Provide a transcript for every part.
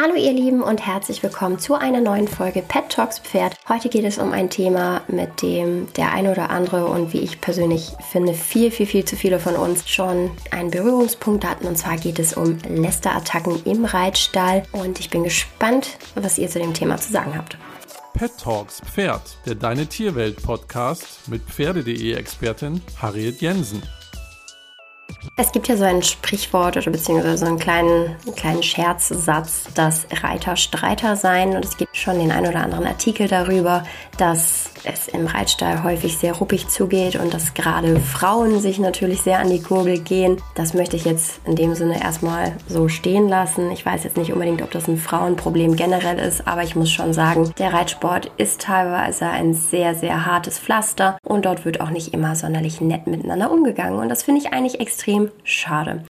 Hallo ihr Lieben und herzlich willkommen zu einer neuen Folge Pet Talks Pferd. Heute geht es um ein Thema, mit dem der eine oder andere und wie ich persönlich finde, viel, viel, viel zu viele von uns schon einen Berührungspunkt hatten. Und zwar geht es um Lästerattacken im Reitstall. Und ich bin gespannt, was ihr zu dem Thema zu sagen habt. Pet Talks Pferd, der Deine Tierwelt Podcast mit Pferde.de Expertin Harriet Jensen. Es gibt ja so ein Sprichwort oder beziehungsweise so einen kleinen, einen kleinen Scherzsatz, dass Reiter Streiter sein. Und es gibt schon den ein oder anderen Artikel darüber, dass es im Reitstall häufig sehr ruppig zugeht und dass gerade Frauen sich natürlich sehr an die Kurbel gehen. Das möchte ich jetzt in dem Sinne erstmal so stehen lassen. Ich weiß jetzt nicht unbedingt, ob das ein Frauenproblem generell ist, aber ich muss schon sagen, der Reitsport ist teilweise ein sehr, sehr hartes Pflaster und dort wird auch nicht immer sonderlich nett miteinander umgegangen. Und das finde ich eigentlich extrem schade.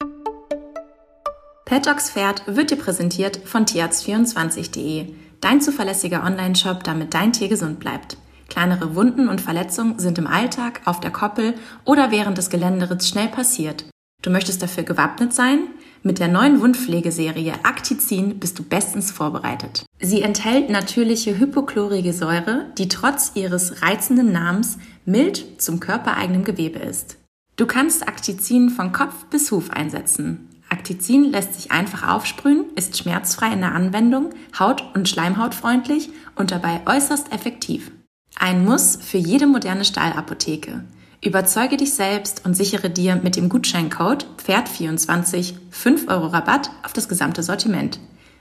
Pet Pferd wird dir präsentiert von tierarzt24.de, dein zuverlässiger Online-Shop, damit dein Tier gesund bleibt. Kleinere Wunden und Verletzungen sind im Alltag, auf der Koppel oder während des Geländeritts schnell passiert. Du möchtest dafür gewappnet sein? Mit der neuen Wundpflegeserie Actizin bist du bestens vorbereitet. Sie enthält natürliche hypochlorige Säure, die trotz ihres reizenden Namens mild zum körpereigenen Gewebe ist. Du kannst Actizin von Kopf bis Huf einsetzen. Actizin lässt sich einfach aufsprühen, ist schmerzfrei in der Anwendung, haut- und schleimhautfreundlich und dabei äußerst effektiv. Ein Muss für jede moderne Stahlapotheke. Überzeuge dich selbst und sichere dir mit dem Gutscheincode Pferd24 5 Euro Rabatt auf das gesamte Sortiment.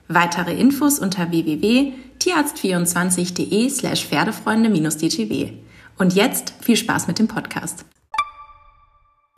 Weitere Infos unter www.tierarzt24.de slash Pferdefreunde-dtw. Und jetzt viel Spaß mit dem Podcast.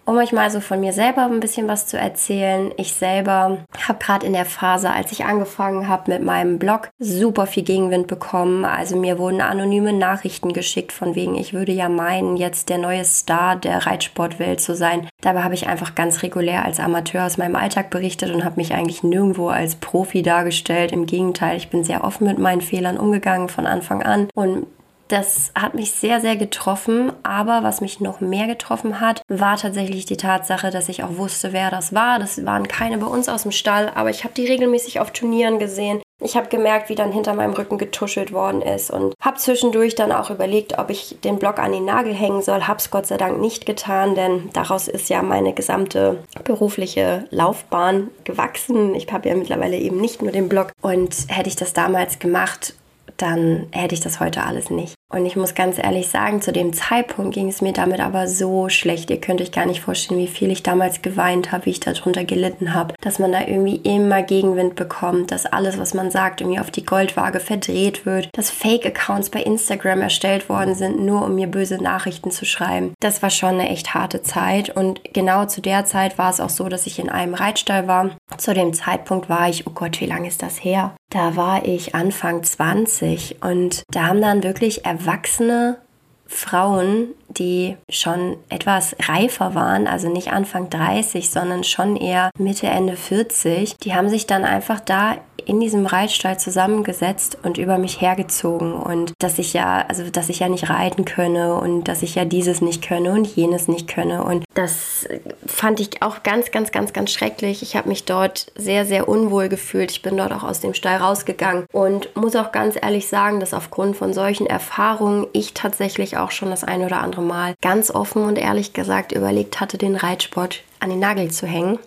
Um euch mal so von mir selber ein bisschen was zu erzählen. Ich selber habe gerade in der Phase, als ich angefangen habe mit meinem Blog, super viel Gegenwind bekommen. Also mir wurden anonyme Nachrichten geschickt, von wegen, ich würde ja meinen, jetzt der neue Star der Reitsportwelt zu sein. Dabei habe ich einfach ganz regulär als Amateur aus meinem Alltag berichtet und habe mich eigentlich nirgendwo als Profi dargestellt. Im Gegenteil, ich bin sehr offen mit meinen Fehlern umgegangen von Anfang an und das hat mich sehr, sehr getroffen. Aber was mich noch mehr getroffen hat, war tatsächlich die Tatsache, dass ich auch wusste, wer das war. Das waren keine bei uns aus dem Stall, aber ich habe die regelmäßig auf Turnieren gesehen. Ich habe gemerkt, wie dann hinter meinem Rücken getuschelt worden ist und habe zwischendurch dann auch überlegt, ob ich den Block an den Nagel hängen soll. Hab's Gott sei Dank nicht getan, denn daraus ist ja meine gesamte berufliche Laufbahn gewachsen. Ich habe ja mittlerweile eben nicht nur den Blog und hätte ich das damals gemacht, dann hätte ich das heute alles nicht. Und ich muss ganz ehrlich sagen, zu dem Zeitpunkt ging es mir damit aber so schlecht. Ihr könnt euch gar nicht vorstellen, wie viel ich damals geweint habe, wie ich darunter gelitten habe, dass man da irgendwie immer Gegenwind bekommt, dass alles, was man sagt, irgendwie auf die Goldwaage verdreht wird, dass Fake-Accounts bei Instagram erstellt worden sind, nur um mir böse Nachrichten zu schreiben. Das war schon eine echt harte Zeit. Und genau zu der Zeit war es auch so, dass ich in einem Reitstall war. Zu dem Zeitpunkt war ich, oh Gott, wie lange ist das her? Da war ich Anfang 20 und da haben dann wirklich erwachsene Frauen, die schon etwas reifer waren, also nicht Anfang 30, sondern schon eher Mitte, Ende 40, die haben sich dann einfach da in diesem Reitstall zusammengesetzt und über mich hergezogen und dass ich ja, also dass ich ja nicht reiten könne und dass ich ja dieses nicht könne und jenes nicht könne und das fand ich auch ganz, ganz, ganz, ganz schrecklich. Ich habe mich dort sehr, sehr unwohl gefühlt. Ich bin dort auch aus dem Stall rausgegangen und muss auch ganz ehrlich sagen, dass aufgrund von solchen Erfahrungen ich tatsächlich auch schon das ein oder andere Mal ganz offen und ehrlich gesagt überlegt hatte, den Reitsport an den Nagel zu hängen.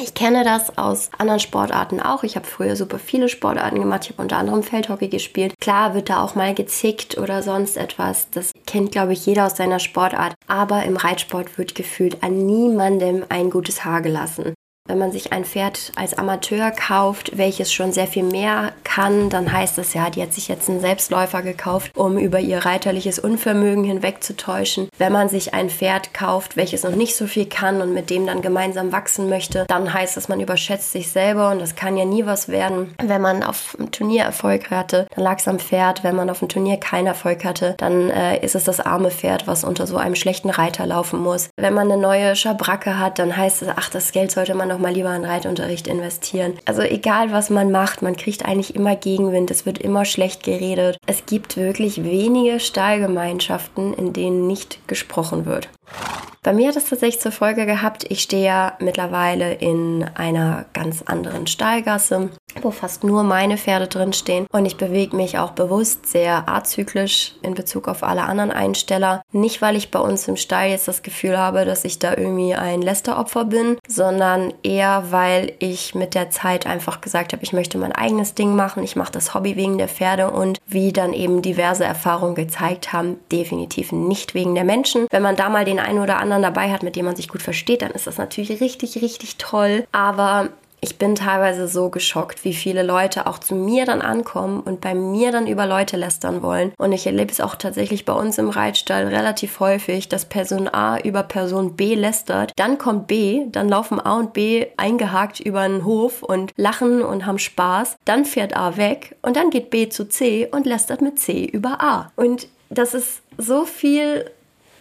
Ich kenne das aus anderen Sportarten auch. Ich habe früher super viele Sportarten gemacht. Ich habe unter anderem Feldhockey gespielt. Klar wird da auch mal gezickt oder sonst etwas. Das kennt, glaube ich, jeder aus seiner Sportart. Aber im Reitsport wird gefühlt an niemandem ein gutes Haar gelassen. Wenn man sich ein Pferd als Amateur kauft, welches schon sehr viel mehr kann, dann heißt es ja, die hat sich jetzt einen Selbstläufer gekauft, um über ihr reiterliches Unvermögen hinwegzutäuschen. Wenn man sich ein Pferd kauft, welches noch nicht so viel kann und mit dem dann gemeinsam wachsen möchte, dann heißt es, man überschätzt sich selber und das kann ja nie was werden. Wenn man auf einem Turnier Erfolg hatte, dann lag es am Pferd. Wenn man auf dem Turnier keinen Erfolg hatte, dann äh, ist es das arme Pferd, was unter so einem schlechten Reiter laufen muss. Wenn man eine neue Schabracke hat, dann heißt es, ach, das Geld sollte man noch mal lieber in Reitunterricht investieren. Also egal, was man macht, man kriegt eigentlich immer Gegenwind. Es wird immer schlecht geredet. Es gibt wirklich wenige Stallgemeinschaften, in denen nicht gesprochen wird. Bei mir hat es tatsächlich zur Folge gehabt, ich stehe ja mittlerweile in einer ganz anderen Stallgasse, wo fast nur meine Pferde drinstehen und ich bewege mich auch bewusst sehr azyklisch in Bezug auf alle anderen Einsteller. Nicht, weil ich bei uns im Stall jetzt das Gefühl habe, dass ich da irgendwie ein Lästeropfer bin, sondern eher, weil ich mit der Zeit einfach gesagt habe, ich möchte mein eigenes Ding machen, ich mache das Hobby wegen der Pferde und wie dann eben diverse Erfahrungen gezeigt haben, definitiv nicht wegen der Menschen. Wenn man da mal den einen oder anderen dabei hat, mit dem man sich gut versteht, dann ist das natürlich richtig, richtig toll. Aber ich bin teilweise so geschockt, wie viele Leute auch zu mir dann ankommen und bei mir dann über Leute lästern wollen. Und ich erlebe es auch tatsächlich bei uns im Reitstall relativ häufig, dass Person A über Person B lästert. Dann kommt B, dann laufen A und B eingehakt über einen Hof und lachen und haben Spaß. Dann fährt A weg und dann geht B zu C und lästert mit C über A. Und das ist so viel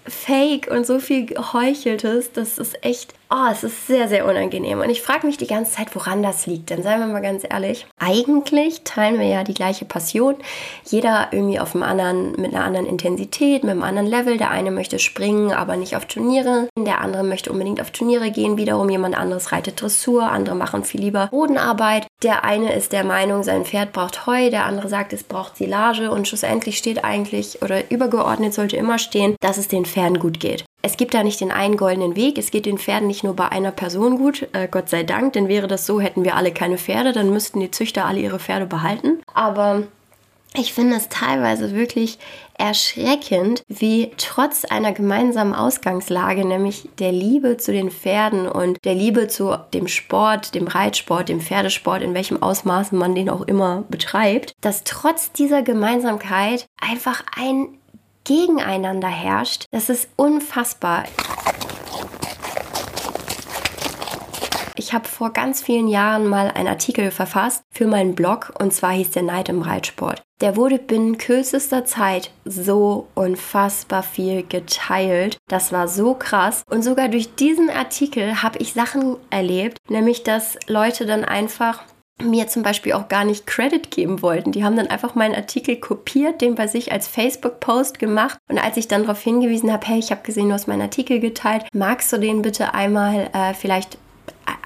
Fake und so viel Geheucheltes, das ist echt Oh, es ist sehr, sehr unangenehm. Und ich frage mich die ganze Zeit, woran das liegt. Denn seien wir mal ganz ehrlich, eigentlich teilen wir ja die gleiche Passion. Jeder irgendwie auf einem anderen, mit einer anderen Intensität, mit einem anderen Level. Der eine möchte springen, aber nicht auf Turniere. Der andere möchte unbedingt auf Turniere gehen. Wiederum jemand anderes reitet Dressur. Andere machen viel lieber Bodenarbeit. Der eine ist der Meinung, sein Pferd braucht Heu. Der andere sagt, es braucht Silage. Und schlussendlich steht eigentlich, oder übergeordnet sollte immer stehen, dass es den Pferden gut geht. Es gibt da nicht den einen goldenen Weg. Es geht den Pferden nicht nur bei einer Person gut, äh, Gott sei Dank, denn wäre das so, hätten wir alle keine Pferde, dann müssten die Züchter alle ihre Pferde behalten. Aber ich finde es teilweise wirklich erschreckend, wie trotz einer gemeinsamen Ausgangslage, nämlich der Liebe zu den Pferden und der Liebe zu dem Sport, dem Reitsport, dem Pferdesport, in welchem Ausmaß man den auch immer betreibt, dass trotz dieser Gemeinsamkeit einfach ein Gegeneinander herrscht. Das ist unfassbar. Ich habe vor ganz vielen Jahren mal einen Artikel verfasst für meinen Blog und zwar hieß der Neid im Reitsport. Der wurde binnen kürzester Zeit so unfassbar viel geteilt. Das war so krass. Und sogar durch diesen Artikel habe ich Sachen erlebt, nämlich dass Leute dann einfach mir zum Beispiel auch gar nicht Credit geben wollten. Die haben dann einfach meinen Artikel kopiert, den bei sich als Facebook-Post gemacht. Und als ich dann darauf hingewiesen habe, hey, ich habe gesehen, du hast meinen Artikel geteilt, magst du den bitte einmal äh, vielleicht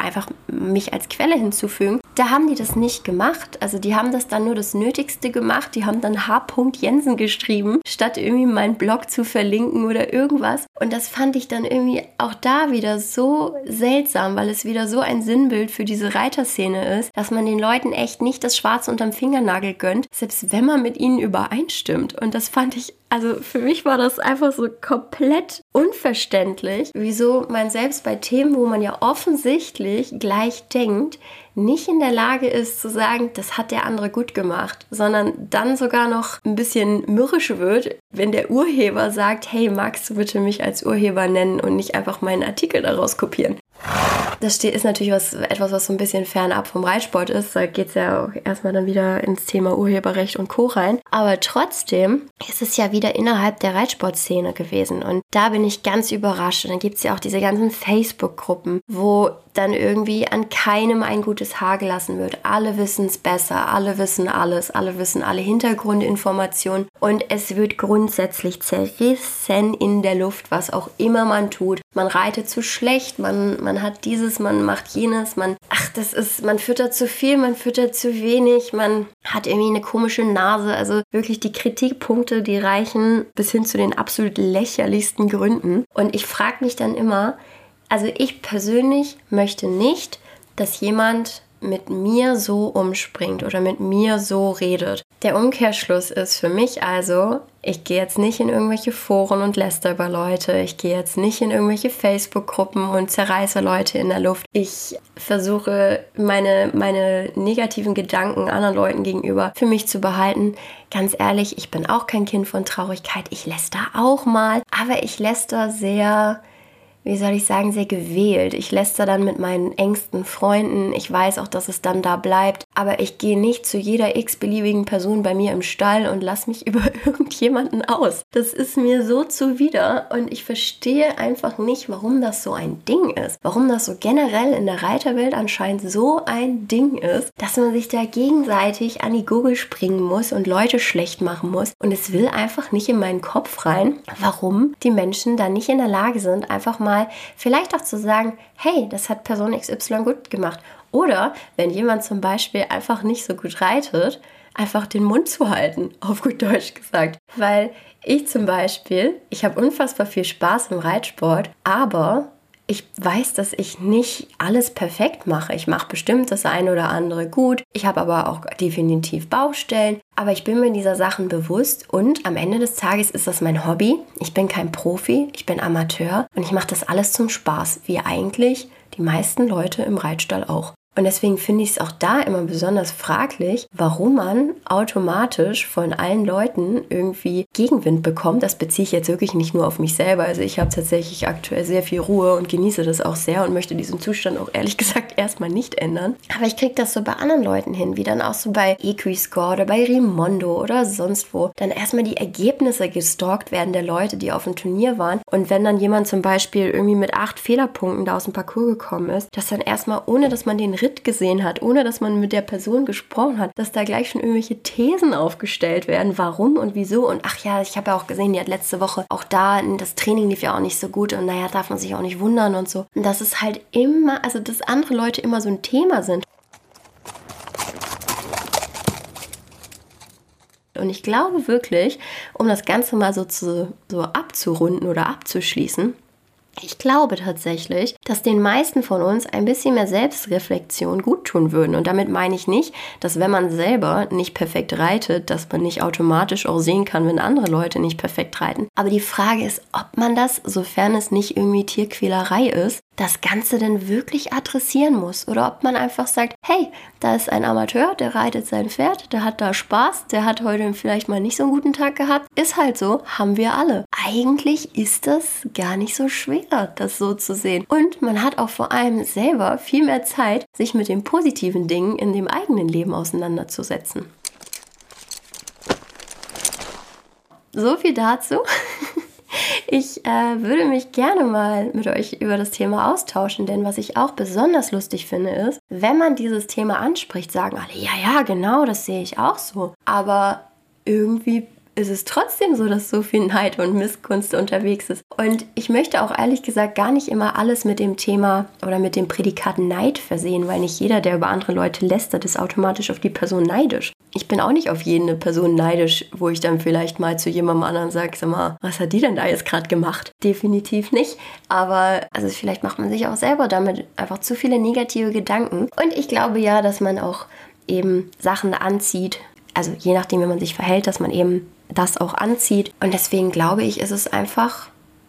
einfach mich als Quelle hinzufügen. Da haben die das nicht gemacht. Also die haben das dann nur das Nötigste gemacht. Die haben dann H. Jensen geschrieben, statt irgendwie meinen Blog zu verlinken oder irgendwas. Und das fand ich dann irgendwie auch da wieder so seltsam, weil es wieder so ein Sinnbild für diese Reiterszene ist, dass man den Leuten echt nicht das Schwarz unterm Fingernagel gönnt, selbst wenn man mit ihnen übereinstimmt. Und das fand ich also für mich war das einfach so komplett unverständlich, wieso man selbst bei Themen, wo man ja offensichtlich gleich denkt, nicht in der Lage ist zu sagen, das hat der andere gut gemacht, sondern dann sogar noch ein bisschen mürrisch wird, wenn der Urheber sagt, hey, magst du bitte mich als Urheber nennen und nicht einfach meinen Artikel daraus kopieren. Das ist natürlich was, etwas, was so ein bisschen fernab vom Reitsport ist. Da geht es ja auch erstmal dann wieder ins Thema Urheberrecht und Co. rein. Aber trotzdem ist es ja wieder innerhalb der Reitsportszene gewesen. Und da bin ich ganz überrascht. Und dann gibt es ja auch diese ganzen Facebook-Gruppen, wo dann irgendwie an keinem ein gutes Haar gelassen wird. Alle wissen es besser, alle wissen alles, alle wissen alle Hintergrundinformationen und es wird grundsätzlich zerrissen in der Luft, was auch immer man tut. Man reitet zu schlecht, man, man hat dieses, man macht jenes, man, ach, das ist, man füttert zu viel, man füttert zu wenig, man hat irgendwie eine komische Nase. Also wirklich die Kritikpunkte, die reichen bis hin zu den absolut lächerlichsten Gründen. Und ich frage mich dann immer, also ich persönlich möchte nicht, dass jemand mit mir so umspringt oder mit mir so redet. Der Umkehrschluss ist für mich also, ich gehe jetzt nicht in irgendwelche Foren und läster über Leute. Ich gehe jetzt nicht in irgendwelche Facebook-Gruppen und zerreiße Leute in der Luft. Ich versuche meine, meine negativen Gedanken anderen Leuten gegenüber für mich zu behalten. Ganz ehrlich, ich bin auch kein Kind von Traurigkeit. Ich läster auch mal, aber ich läster sehr wie soll ich sagen, sehr gewählt. Ich lästere dann mit meinen engsten Freunden. Ich weiß auch, dass es dann da bleibt. Aber ich gehe nicht zu jeder x-beliebigen Person bei mir im Stall und lass mich über irgendjemanden aus. Das ist mir so zuwider und ich verstehe einfach nicht, warum das so ein Ding ist. Warum das so generell in der Reiterwelt anscheinend so ein Ding ist, dass man sich da gegenseitig an die Gurgel springen muss und Leute schlecht machen muss. Und es will einfach nicht in meinen Kopf rein, warum die Menschen da nicht in der Lage sind, einfach mal vielleicht auch zu sagen, hey, das hat Person XY gut gemacht. Oder wenn jemand zum Beispiel einfach nicht so gut reitet, einfach den Mund zu halten, auf gut Deutsch gesagt. Weil ich zum Beispiel, ich habe unfassbar viel Spaß im Reitsport, aber ich weiß, dass ich nicht alles perfekt mache. Ich mache bestimmt das eine oder andere gut. Ich habe aber auch definitiv Baustellen. Aber ich bin mir dieser Sachen bewusst und am Ende des Tages ist das mein Hobby. Ich bin kein Profi, ich bin Amateur und ich mache das alles zum Spaß, wie eigentlich die meisten Leute im Reitstall auch. Und deswegen finde ich es auch da immer besonders fraglich, warum man automatisch von allen Leuten irgendwie Gegenwind bekommt. Das beziehe ich jetzt wirklich nicht nur auf mich selber. Also ich habe tatsächlich aktuell sehr viel Ruhe und genieße das auch sehr und möchte diesen Zustand auch ehrlich gesagt erstmal nicht ändern. Aber ich kriege das so bei anderen Leuten hin, wie dann auch so bei Equiscore oder bei Rimondo oder sonst wo. Dann erstmal die Ergebnisse gestalkt werden der Leute, die auf dem Turnier waren. Und wenn dann jemand zum Beispiel irgendwie mit acht Fehlerpunkten da aus dem Parcours gekommen ist, dass dann erstmal, ohne dass man den Ritt gesehen hat, ohne dass man mit der Person gesprochen hat, dass da gleich schon irgendwelche Thesen aufgestellt werden, warum und wieso. Und ach ja, ich habe ja auch gesehen, die hat letzte Woche auch da, das Training lief ja auch nicht so gut und naja, darf man sich auch nicht wundern und so. Und das ist halt immer, also dass andere Leute immer so ein Thema sind. Und ich glaube wirklich, um das Ganze mal so, zu, so abzurunden oder abzuschließen, ich glaube tatsächlich, dass den meisten von uns ein bisschen mehr Selbstreflexion gut tun würden. Und damit meine ich nicht, dass wenn man selber nicht perfekt reitet, dass man nicht automatisch auch sehen kann, wenn andere Leute nicht perfekt reiten. Aber die Frage ist, ob man das, sofern es nicht irgendwie Tierquälerei ist, das Ganze denn wirklich adressieren muss oder ob man einfach sagt, hey, da ist ein Amateur, der reitet sein Pferd, der hat da Spaß, der hat heute vielleicht mal nicht so einen guten Tag gehabt, ist halt so, haben wir alle. Eigentlich ist das gar nicht so schwer, das so zu sehen. Und man hat auch vor allem selber viel mehr Zeit, sich mit den positiven Dingen in dem eigenen Leben auseinanderzusetzen. So viel dazu. Ich äh, würde mich gerne mal mit euch über das Thema austauschen, denn was ich auch besonders lustig finde, ist, wenn man dieses Thema anspricht, sagen alle, ja, ja, genau, das sehe ich auch so. Aber irgendwie ist es trotzdem so, dass so viel Neid und Missgunst unterwegs ist. Und ich möchte auch ehrlich gesagt gar nicht immer alles mit dem Thema oder mit dem Prädikat Neid versehen, weil nicht jeder, der über andere Leute lästert, ist automatisch auf die Person neidisch. Ich bin auch nicht auf jede Person neidisch, wo ich dann vielleicht mal zu jemandem anderen sage, sag mal, was hat die denn da jetzt gerade gemacht? Definitiv nicht. Aber also vielleicht macht man sich auch selber damit einfach zu viele negative Gedanken. Und ich glaube ja, dass man auch eben Sachen anzieht, also je nachdem, wie man sich verhält, dass man eben das auch anzieht. Und deswegen glaube ich, ist es einfach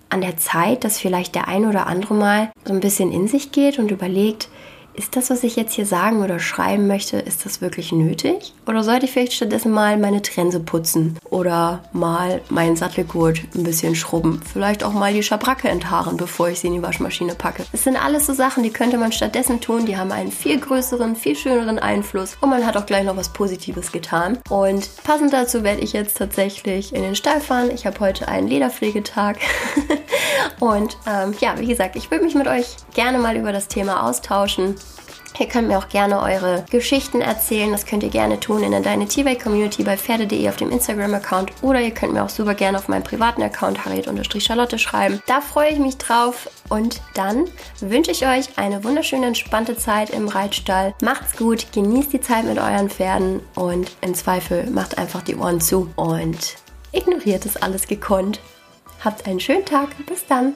an der Zeit, dass vielleicht der ein oder andere mal so ein bisschen in sich geht und überlegt, ist das, was ich jetzt hier sagen oder schreiben möchte, ist das wirklich nötig? Oder sollte ich vielleicht stattdessen mal meine Trense putzen oder mal meinen Sattelgurt ein bisschen schrubben? Vielleicht auch mal die Schabracke enthaaren, bevor ich sie in die Waschmaschine packe. Das sind alles so Sachen, die könnte man stattdessen tun. Die haben einen viel größeren, viel schöneren Einfluss und man hat auch gleich noch was Positives getan. Und passend dazu werde ich jetzt tatsächlich in den Stall fahren. Ich habe heute einen Lederpflegetag. und ähm, ja, wie gesagt, ich würde mich mit euch gerne mal über das Thema austauschen. Ihr könnt mir auch gerne eure Geschichten erzählen. Das könnt ihr gerne tun in der Deine Tierwelt Community bei Pferde.de auf dem Instagram-Account oder ihr könnt mir auch super gerne auf meinem privaten Account harriet-charlotte schreiben. Da freue ich mich drauf und dann wünsche ich euch eine wunderschöne, entspannte Zeit im Reitstall. Macht's gut, genießt die Zeit mit euren Pferden und im Zweifel macht einfach die Ohren zu und ignoriert es alles gekonnt. Habt einen schönen Tag. Bis dann.